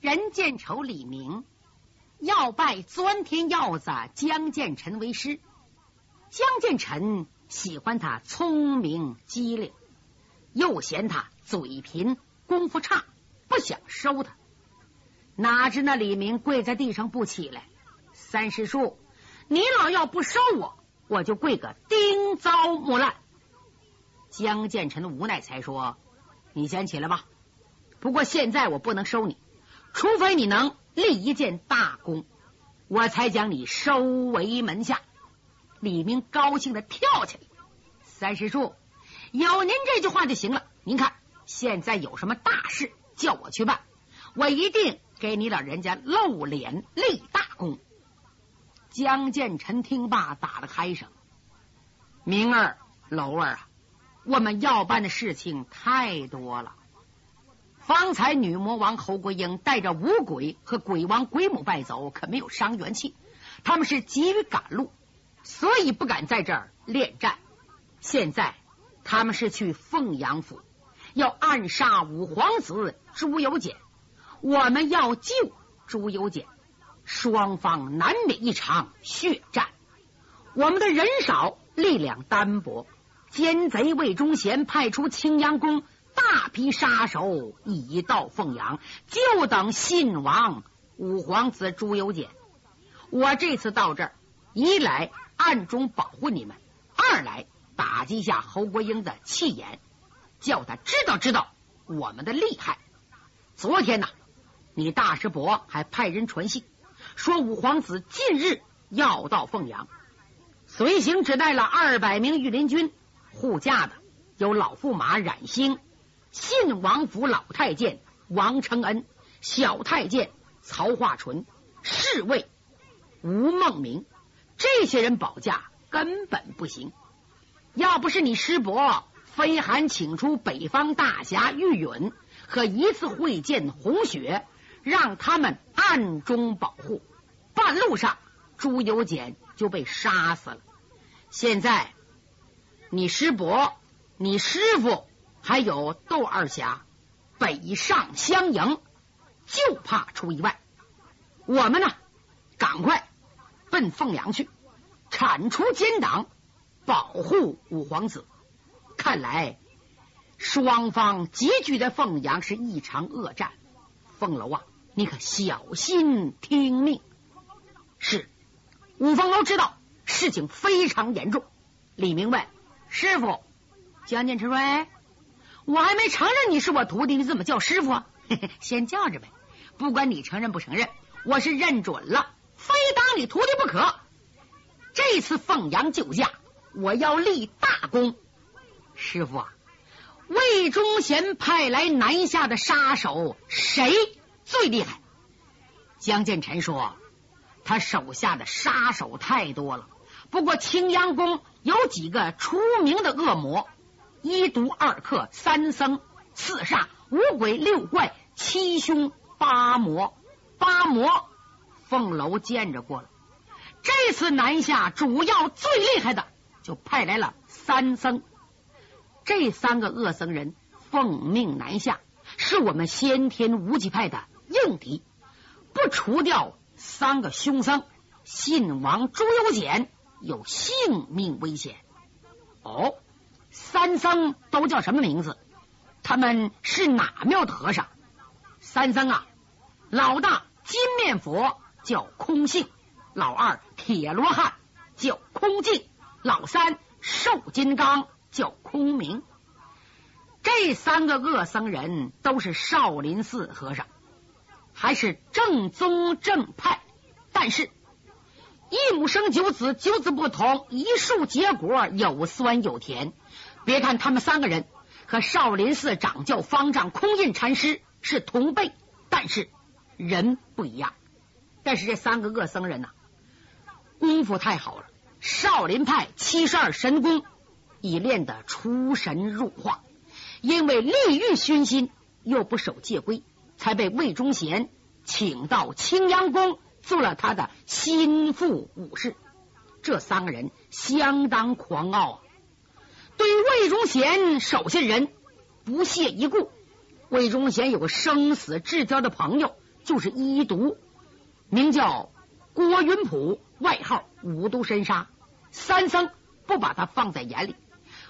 任见愁李明要拜钻天鹞子江建臣为师。江建臣喜欢他聪明机灵，又嫌他嘴贫功夫差，不想收他。哪知那李明跪在地上不起来。三师叔，你老要不收我，我就跪个丁糟木烂。江建臣无奈才说：“你先起来吧。不过现在我不能收你，除非你能立一件大功，我才将你收为门下。”李明高兴的跳起来。三师叔，有您这句话就行了。您看，现在有什么大事，叫我去办，我一定给你老人家露脸立大功。江建臣听罢，打了开声：“明儿、楼儿啊，我们要办的事情太多了。方才女魔王侯国英带着五鬼和鬼王鬼母败走，可没有伤元气，他们是急于赶路。”所以不敢在这儿恋战。现在他们是去凤阳府，要暗杀五皇子朱由检。我们要救朱由检，双方难免一场血战。我们的人少，力量单薄。奸贼魏忠贤派出青阳宫大批杀手已到凤阳，就等信王五皇子朱由检。我这次到这儿，一来。暗中保护你们，二来打击一下侯国英的气焰，叫他知道知道我们的厉害。昨天呢，你大师伯还派人传信，说五皇子近日要到凤阳，随行只带了二百名御林军，护驾的有老驸马冉兴、信王府老太监王承恩、小太监曹化淳、侍卫吴孟明。这些人保驾根本不行，要不是你师伯飞函请出北方大侠玉允和一次会见红雪，让他们暗中保护，半路上朱由检就被杀死了。现在你师伯、你师傅还有窦二侠北上相迎，就怕出意外。我们呢，赶快。奔凤阳去，铲除奸党，保护五皇子。看来双方集聚在凤阳是一场恶战。凤楼啊，你可小心听命。是，五凤楼知道事情非常严重。李明问师傅江建成说：“，我还没承认你是我徒弟，你怎么叫师傅啊？先叫着呗。不管你承认不承认，我是认准了。”非当你徒弟不可！这次凤阳救驾，我要立大功。师傅啊，魏忠贤派来南下的杀手谁最厉害？江建臣说，他手下的杀手太多了，不过青阳宫有几个出名的恶魔：一毒二克三僧四煞五鬼六怪七凶八魔八魔。凤楼见着过了，这次南下主要最厉害的就派来了三僧，这三个恶僧人奉命南下，是我们先天无极派的硬敌，不除掉三个凶僧，信王朱由检有性命危险。哦，三僧都叫什么名字？他们是哪庙的和尚？三僧啊，老大金面佛。叫空性，老二铁罗汉叫空镜，老三瘦金刚叫空明。这三个恶僧人都是少林寺和尚，还是正宗正派。但是，一母生九子，九子不同，一树结果有酸有甜。别看他们三个人和少林寺掌教方丈空印禅师是同辈，但是人不一样。但是这三个恶僧人呐，功夫太好了，少林派七十二神功已练得出神入化，因为利欲熏心，又不守戒规，才被魏忠贤请到青阳宫做了他的心腹武士。这三个人相当狂傲啊，对魏忠贤手下人不屑一顾。魏忠贤有个生死至交的朋友就是医毒，名叫郭云普，外号五毒神杀。三僧不把他放在眼里。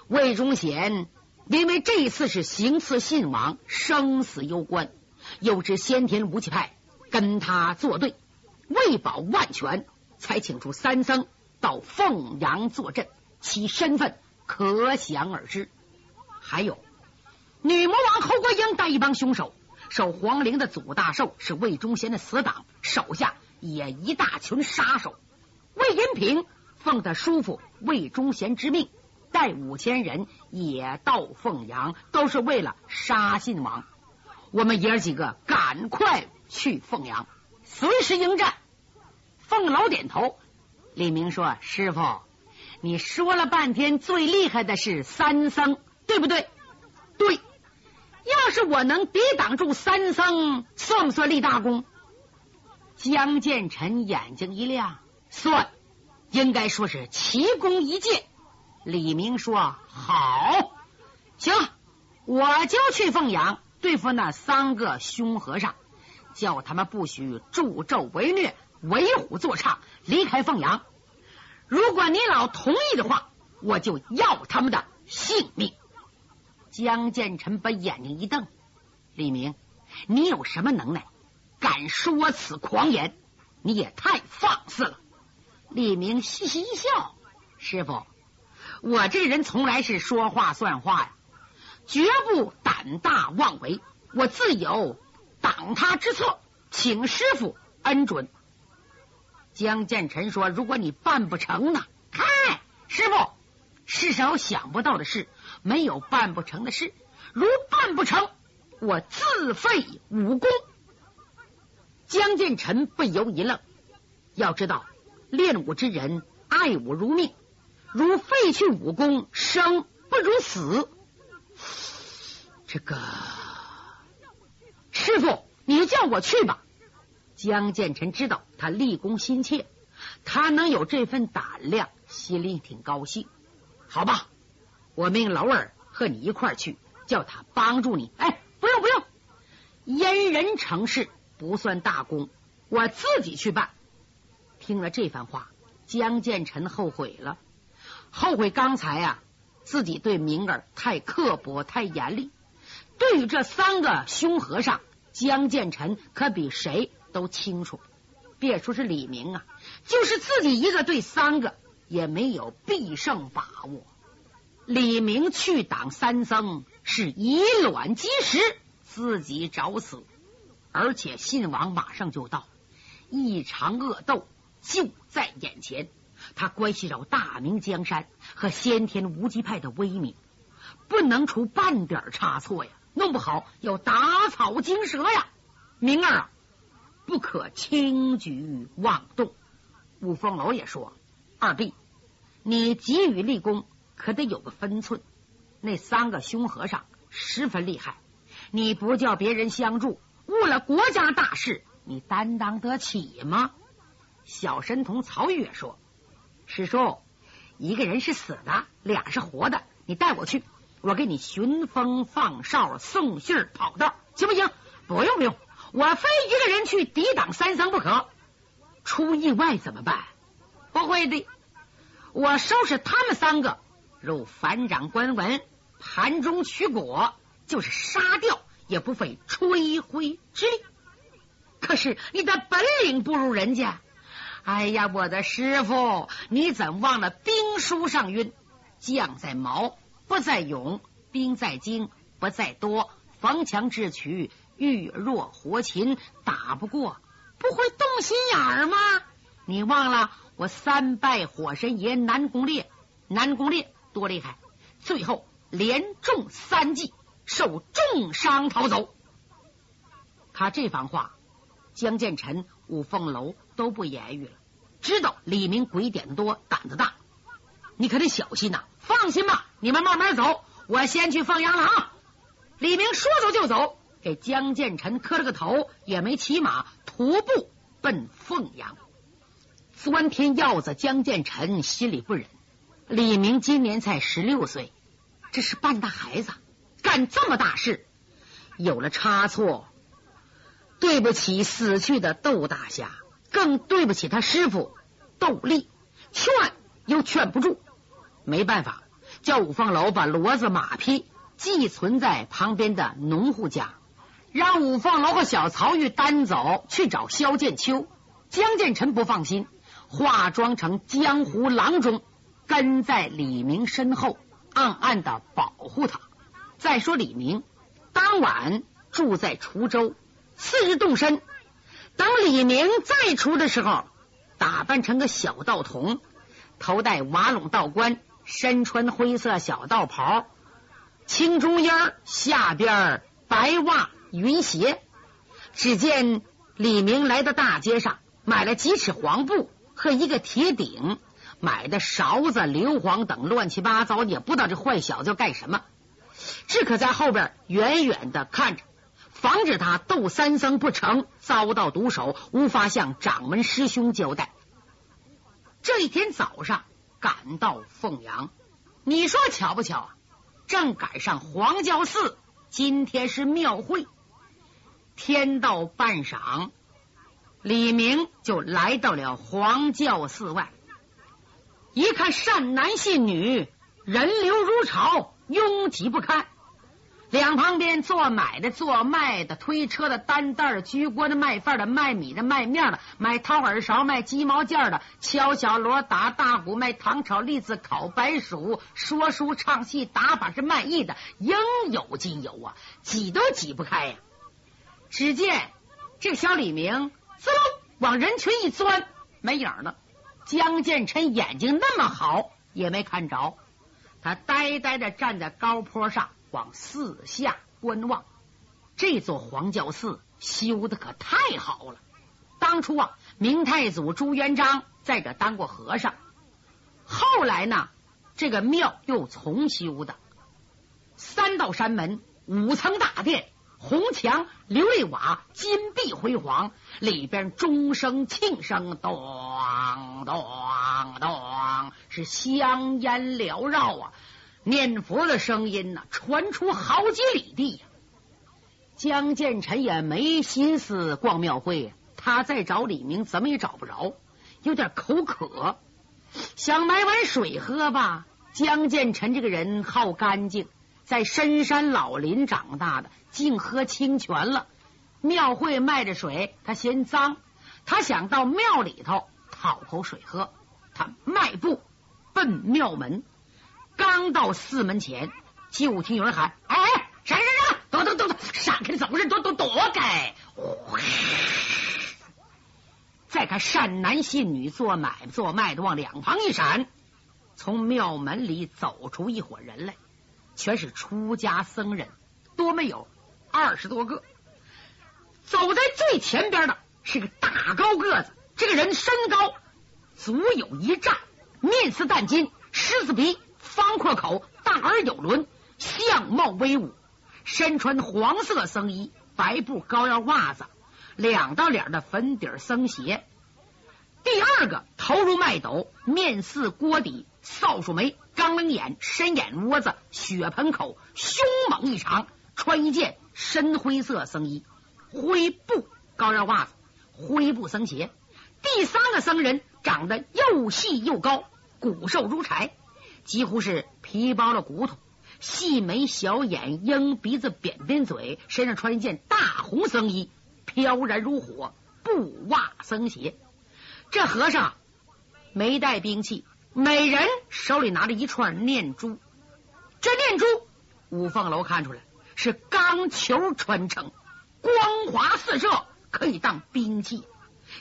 魏忠贤因为这次是行刺信王，生死攸关，又知先天无极派跟他作对，为保万全，才请出三僧到凤阳坐镇，其身份可想而知。还有女魔王侯国英带一帮凶手。守皇陵的祖大寿是魏忠贤的死党，手下也一大群杀手。魏银平奉他叔父魏忠贤之命，带五千人也到凤阳，都是为了杀信王。我们爷儿几个赶快去凤阳，随时迎战。凤老点头。李明说：“师傅，你说了半天，最厉害的是三僧，对不对？”对。要是我能抵挡住三僧，算不算立大功？江建成眼睛一亮，算，应该说是奇功一件。李明说：“好，行，我就去凤阳对付那三个凶和尚，叫他们不许助纣为虐、为虎作伥，离开凤阳。如果你老同意的话，我就要他们的性命。”江建成把眼睛一瞪：“李明，你有什么能耐，敢说此狂言？你也太放肆了！”李明嘻嘻一笑：“师傅，我这人从来是说话算话呀，绝不胆大妄为。我自有挡他之策，请师傅恩准。”江建臣说：“如果你办不成呢？嗨，师傅，世上有想不到的事。”没有办不成的事，如办不成，我自废武功。江建臣不由一愣，要知道练武之人爱武如命，如废去武功，生不如死。这个师傅，你就叫我去吧。江建臣知道他立功心切，他能有这份胆量，心里挺高兴。好吧。我命老二和你一块去，叫他帮助你。哎，不用不用，因人成事不算大功，我自己去办。听了这番话，江建成后悔了，后悔刚才啊自己对明儿太刻薄、太严厉。对于这三个凶和尚，江建成可比谁都清楚。别说是李明啊，就是自己一个对三个，也没有必胜把握。李明去挡三僧是以卵击石，自己找死。而且信王马上就到，一场恶斗就在眼前。他关系着大明江山和先天无极派的威名，不能出半点差错呀！弄不好要打草惊蛇呀！明儿啊，不可轻举妄动。五凤楼也说：“二弟，你急于立功。”可得有个分寸，那三个凶和尚十分厉害，你不叫别人相助，误了国家大事，你担当得起吗？小神童曹玉说：“师叔，一个人是死的，俩是活的，你带我去，我给你寻风放哨、送信、跑道，行不行？不用不用，我非一个人去抵挡三僧不可。出意外怎么办？不会的，我收拾他们三个。”如反掌关文，盘中取果，就是杀掉也不费吹灰之力。可是你的本领不如人家。哎呀，我的师傅，你怎忘了兵书上云：将在矛，不在勇；兵在精，不在多。逢强智取，遇弱活擒。打不过，不会动心眼儿吗？你忘了我三拜火神爷南宫烈，南宫烈。多厉害！最后连中三计，受重伤逃走。他这番话，江建成、五凤楼都不言语了。知道李明鬼点多，胆子大，你可得小心呐！放心吧，你们慢慢走，我先去放羊了啊！李明说走就走，给江建成磕了个头，也没骑马，徒步奔凤阳。钻天鹞子江建成心里不忍。李明今年才十六岁，这是半大孩子，干这么大事，有了差错，对对不起死去的窦大侠，更对不起他师傅窦立，劝又劝不住，没办法，叫五凤楼把骡子马匹寄存在旁边的农户家，让五凤楼和小曹玉单走去找萧剑秋。江建成不放心，化妆成江湖郎中，跟在李明身后，暗暗的保护他。再说李明，当晚住在滁州，次日动身。等李明再出的时候，打扮成个小道童，头戴瓦垄道冠，身穿灰色小道袍，青中烟下边白袜云鞋。只见李明来到大街上。买了几尺黄布和一个铁鼎，买的勺子、硫磺等乱七八糟，也不知道这坏小子要干什么。只可在后边远远的看着，防止他斗三僧不成，遭到毒手，无法向掌门师兄交代。这一天早上赶到凤阳，你说巧不巧啊？正赶上黄教寺今天是庙会，天到半晌。李明就来到了黄教寺外，一看善男信女，人流如潮，拥挤不堪。两旁边做买的、做卖的、推车的、担担的、举锅的、卖饭的、卖米的、卖面的、卖掏耳勺、卖鸡毛件的、敲小锣、打大鼓、卖糖炒栗子、烤白薯、说书唱戏、打把式卖艺的，应有尽有啊，挤都挤不开呀。只见这小李明。嗖，往人群一钻，没影了。江建成眼睛那么好，也没看着。他呆呆的站在高坡上，往四下观望。这座黄教寺修的可太好了。当初啊，明太祖朱元璋在这当过和尚。后来呢，这个庙又重修的，三道山门，五层大殿。红墙、琉璃瓦、金碧辉煌，里边钟声、磬声，咚咚咚，是香烟缭绕啊！念佛的声音呢，传出好几里地呀。江建成也没心思逛庙会，他再找李明怎么也找不着，有点口渴，想买碗水喝吧。江建成这个人好干净。在深山老林长大的，净喝清泉了。庙会卖着水，他嫌脏，他想到庙里头讨口水喝。他迈步奔庙门，刚到寺门前，就听有人喊：“哎哎，闪闪闪，躲躲躲躲，闪开！怎么回事？躲躲躲开！”再看善男信女做买卖做卖的往两旁一闪，从庙门里走出一伙人来。全是出家僧人，多没有二十多个。走在最前边的是个大高个子，这个人身高足有一丈，面似淡金，狮子鼻，方阔口，大耳有轮，相貌威武，身穿黄色僧衣，白布高腰袜子，两道脸的粉底僧鞋。第二个头如麦斗，面似锅底，扫帚眉，钢棱眼，深眼窝子，血盆口，凶猛异常，穿一件深灰色僧衣，灰布高腰袜子，灰布僧鞋。第三个僧人长得又细又高，骨瘦如柴，几乎是皮包了骨头，细眉小眼，鹰鼻子，扁扁嘴，身上穿一件大红僧衣，飘然如火，布袜僧鞋。这和尚没带兵器，每人手里拿着一串念珠。这念珠，五凤楼看出来是钢球穿成，光华四射，可以当兵器。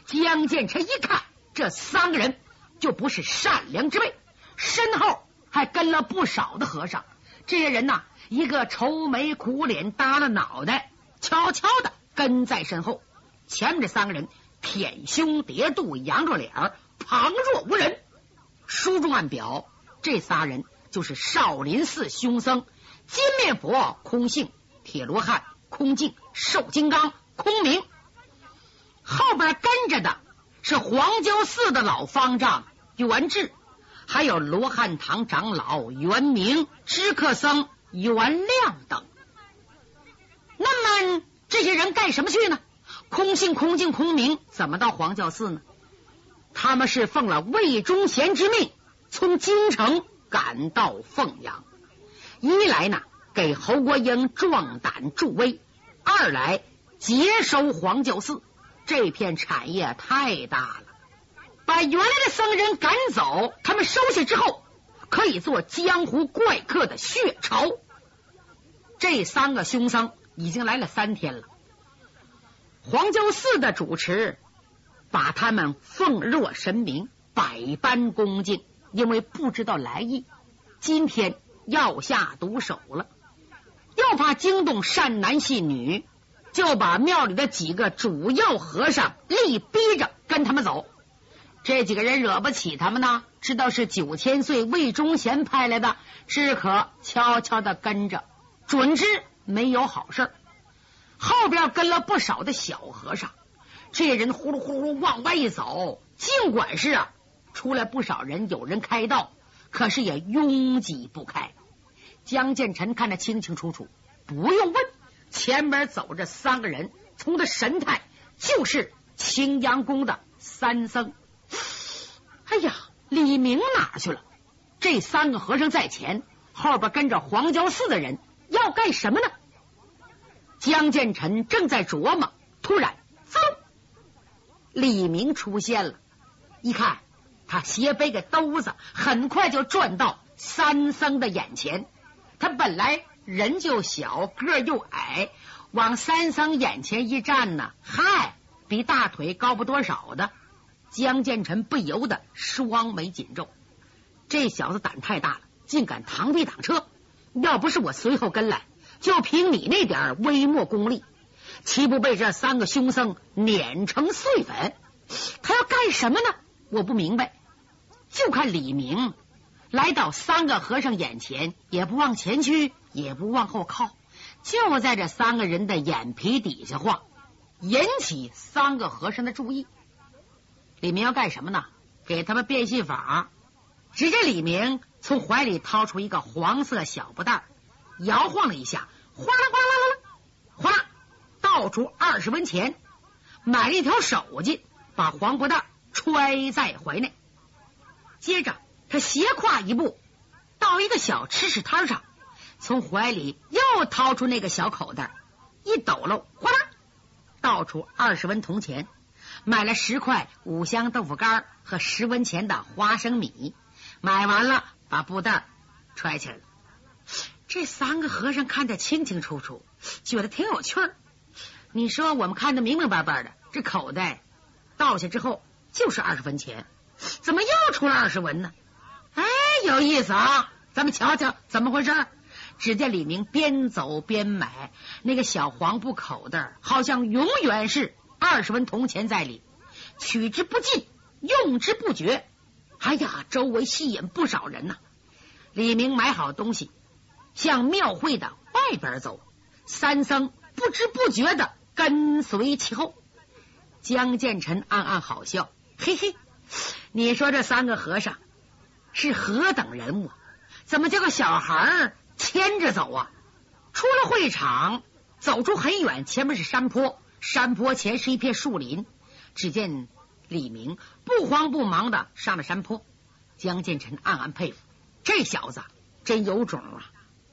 江建成一看，这三个人就不是善良之辈，身后还跟了不少的和尚。这些人呐，一个愁眉苦脸，耷了脑袋，悄悄的跟在身后。前面这三个人。舔胸叠肚，扬着脸，旁若无人。书中暗表，这仨人就是少林寺凶僧金面佛空性、铁罗汉空镜、瘦金刚空明。后边跟着的是黄焦寺的老方丈元志，还有罗汉堂长老元明、知客僧元亮等。那么这些人干什么去呢？空性、空净、空明怎么到黄教寺呢？他们是奉了魏忠贤之命，从京城赶到凤阳。一来呢，给侯国英壮胆助威；二来接收黄教寺这片产业太大了，把原来的僧人赶走，他们收下之后，可以做江湖怪客的血潮。这三个凶僧已经来了三天了。黄教寺的主持把他们奉若神明，百般恭敬，因为不知道来意。今天要下毒手了，又怕惊动善男信女，就把庙里的几个主要和尚力逼着跟他们走。这几个人惹不起他们呢，知道是九千岁魏忠贤派来的，只可悄悄的跟着，准知没有好事。后边跟了不少的小和尚，这人呼噜呼噜往外一走，尽管是啊，出来不少人，有人开道，可是也拥挤不开。江建成看得清清楚楚，不用问，前面走着三个人，从的神态就是青阳宫的三僧。哎呀，李明哪去了？这三个和尚在前，后边跟着黄教寺的人要干什么呢？江建成正在琢磨，突然，嗖！李明出现了。一看，他斜背个兜子，很快就转到三僧的眼前。他本来人就小，个又矮，往三僧眼前一站呢，嗨，比大腿高不多少的。江建成不由得双眉紧皱。这小子胆太大了，竟敢螳臂挡车！要不是我随后跟来。就凭你那点微末功力，岂不被这三个凶僧碾成碎粉？他要干什么呢？我不明白。就看李明来到三个和尚眼前，也不往前去，也不往后靠，就在这三个人的眼皮底下晃，引起三个和尚的注意。李明要干什么呢？给他们变戏法。只见李明从怀里掏出一个黄色小布袋。摇晃了一下，哗啦哗啦，啦，倒出二十文钱，买了一条手巾，把黄布袋揣在怀内。接着，他斜跨一步，到一个小吃食摊上，从怀里又掏出那个小口袋，一抖搂，哗啦，倒出二十文铜钱，买了十块五香豆腐干和十文钱的花生米。买完了，把布袋揣起来了。这三个和尚看得清清楚楚，觉得挺有趣儿。你说我们看得明明白白的，这口袋倒下之后就是二十文钱，怎么又出了二十文呢？哎，有意思啊！咱们瞧瞧怎么回事。只见李明边走边买那个小黄布口袋，好像永远是二十文铜钱在里，取之不尽，用之不绝。哎呀，周围吸引不少人呐。李明买好东西。向庙会的外边走，三僧不知不觉的跟随其后。江建成暗暗好笑，嘿嘿，你说这三个和尚是何等人物？怎么叫个小孩牵着走啊？出了会场，走出很远，前面是山坡，山坡前是一片树林。只见李明不慌不忙的上了山坡。江建成暗暗佩服，这小子真有种啊！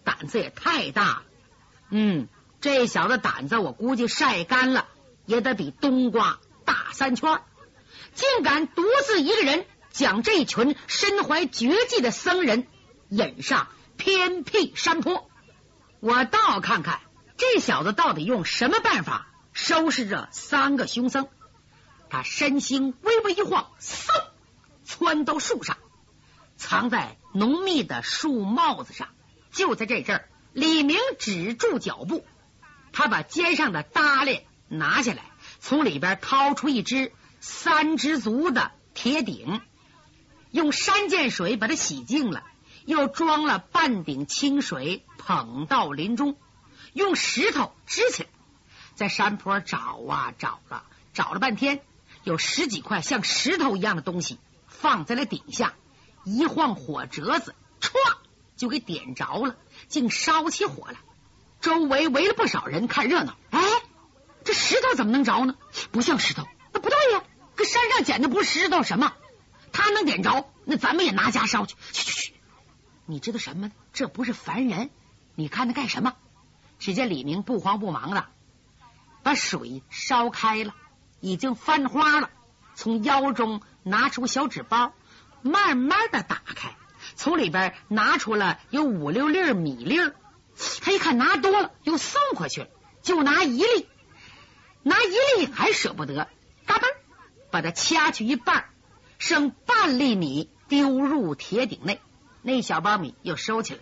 胆子也太大了，嗯，这小子胆子我估计晒干了也得比冬瓜大三圈，竟敢独自一个人将这群身怀绝技的僧人引上偏僻山坡。我倒要看看这小子到底用什么办法收拾这三个凶僧。他身形微微一晃，嗖，窜到树上，藏在浓密的树帽子上。就在这阵儿，李明止住脚步，他把肩上的搭链拿下来，从里边掏出一只三只足的铁鼎，用山涧水把它洗净了，又装了半鼎清水，捧到林中，用石头支起来，在山坡找啊找了，找了半天，有十几块像石头一样的东西放在了顶下，一晃火折子，歘。就给点着了，竟烧起火来。周围围了不少人看热闹。哎，这石头怎么能着呢？不像石头。那不对呀，搁山上捡的不是石头什么？他能点着，那咱们也拿家烧去。去去去！你知道什么？这不是凡人。你看他干什么？只见李明不慌不忙的把水烧开了，已经翻花了。从腰中拿出个小纸包，慢慢的打开，从里边拿出了有五六粒米粒儿。他一看拿多了，又送回去了，就拿一粒，拿一粒还舍不得，嘎嘣把它掐去一半，剩半粒米丢入铁鼎内。那小包米又收起来，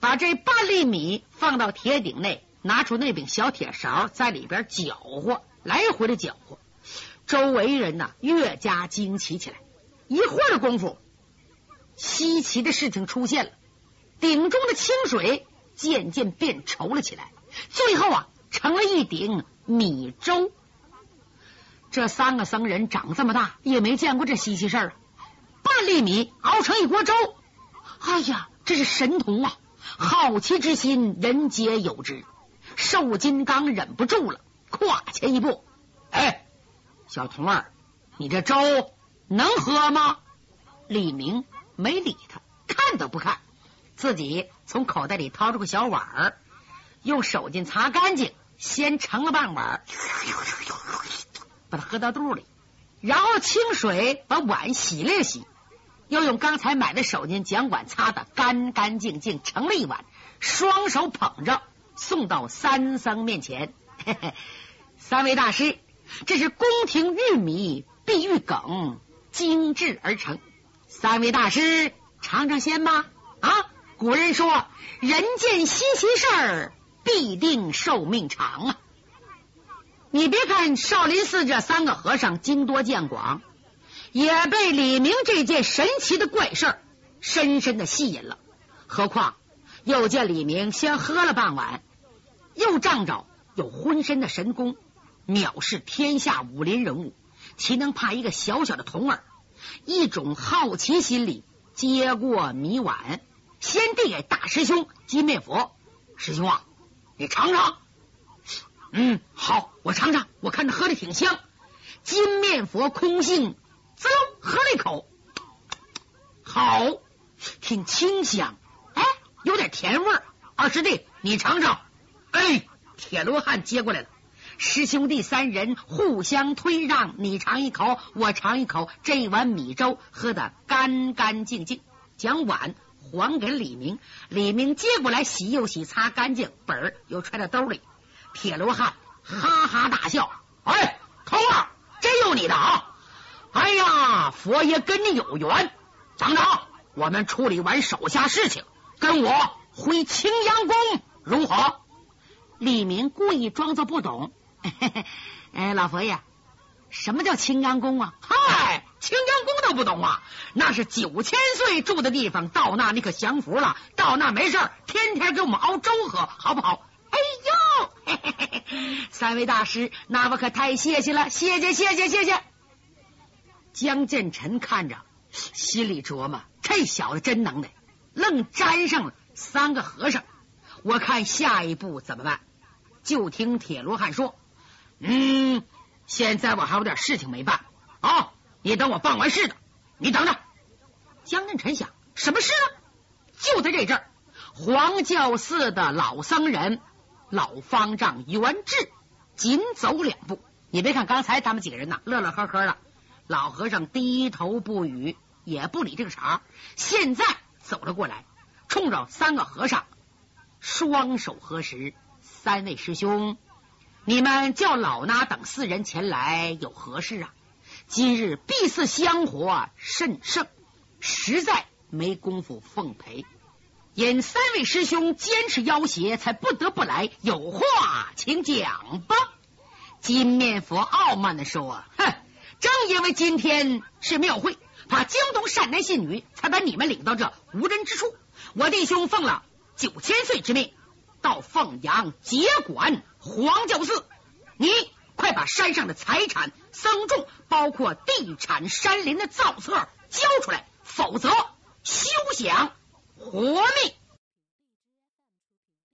把这半粒米放到铁鼎内，拿出那柄小铁勺，在里边搅和，来回的搅和。周围人呐越加惊奇起来。一会儿的功夫，稀奇的事情出现了，鼎中的清水。渐渐变稠了起来，最后啊，成了一顶米粥。这三个僧人长这么大也没见过这稀奇事儿！半粒米熬成一锅粥，哎呀，这是神童啊！好奇之心，人皆有之。瘦金刚忍不住了，跨前一步：“哎，小童儿，你这粥能喝吗？”李明没理他，看都不看。自己从口袋里掏出个小碗儿，用手巾擦干净，先盛了半碗，把它喝到肚里，然后清水把碗洗了洗，又用刚才买的手巾将碗擦得干干净净，盛了一碗，双手捧着送到三僧面前。嘿嘿，三位大师，这是宫廷玉米碧玉梗精制而成，三位大师尝尝鲜吧。啊！古人说：“人见稀奇事儿，必定寿命长啊！”你别看少林寺这三个和尚经多见广，也被李明这件神奇的怪事儿深深的吸引了。何况又见李明先喝了半碗，又仗着有浑身的神功，藐视天下武林人物，岂能怕一个小小的童儿？一种好奇心理接过米碗。先递给大师兄金面佛，师兄啊，你尝尝。嗯，好，我尝尝。我看着喝的挺香。金面佛空性，滋溜喝了一口，好，挺清香。哎，有点甜味。二师弟，你尝尝。哎，铁罗汉接过来了。师兄弟三人互相推让，你尝一口，我尝一口。这一碗米粥喝得干干净净，将碗。还给李明，李明接过来洗又洗，擦干净，本儿又揣到兜里。铁罗汉哈哈大笑：“哎，头儿，真有你的啊！哎呀，佛爷跟你有缘。等等，我们处理完手下事情，跟我回青阳宫如何？”李明故意装作不懂：“哎，老佛爷，什么叫青阳宫啊？”嗨。青阳宫都不懂啊？那是九千岁住的地方，到那你可享福了。到那没事天天给我们熬粥喝，好不好？哎呦，嘿嘿嘿三位大师，那我可太谢谢了，谢谢谢谢谢谢。江建臣看着，心里琢磨：这小子真能耐，愣沾上了三个和尚。我看下一步怎么办？就听铁罗汉说：“嗯，现在我还有点事情没办啊。”你等我办完事的，你等着。江振臣想，什么事呢？就在这阵儿，黄教寺的老僧人老方丈元志紧走两步。你别看刚才他们几个人呐，乐乐呵呵的，老和尚低头不语，也不理这个茬。现在走了过来，冲着三个和尚双手合十：“三位师兄，你们叫老衲等四人前来有何事啊？”今日必似香火甚盛，实在没工夫奉陪。因三位师兄坚持要挟，才不得不来。有话请讲吧。金面佛傲慢的说：“哼，正因为今天是庙会，怕惊动善男信女，才把你们领到这无人之处。我弟兄奉了九千岁之命，到凤阳接管黄教寺。你。”快把山上的财产、僧众，包括地产、山林的造册交出来，否则休想活命。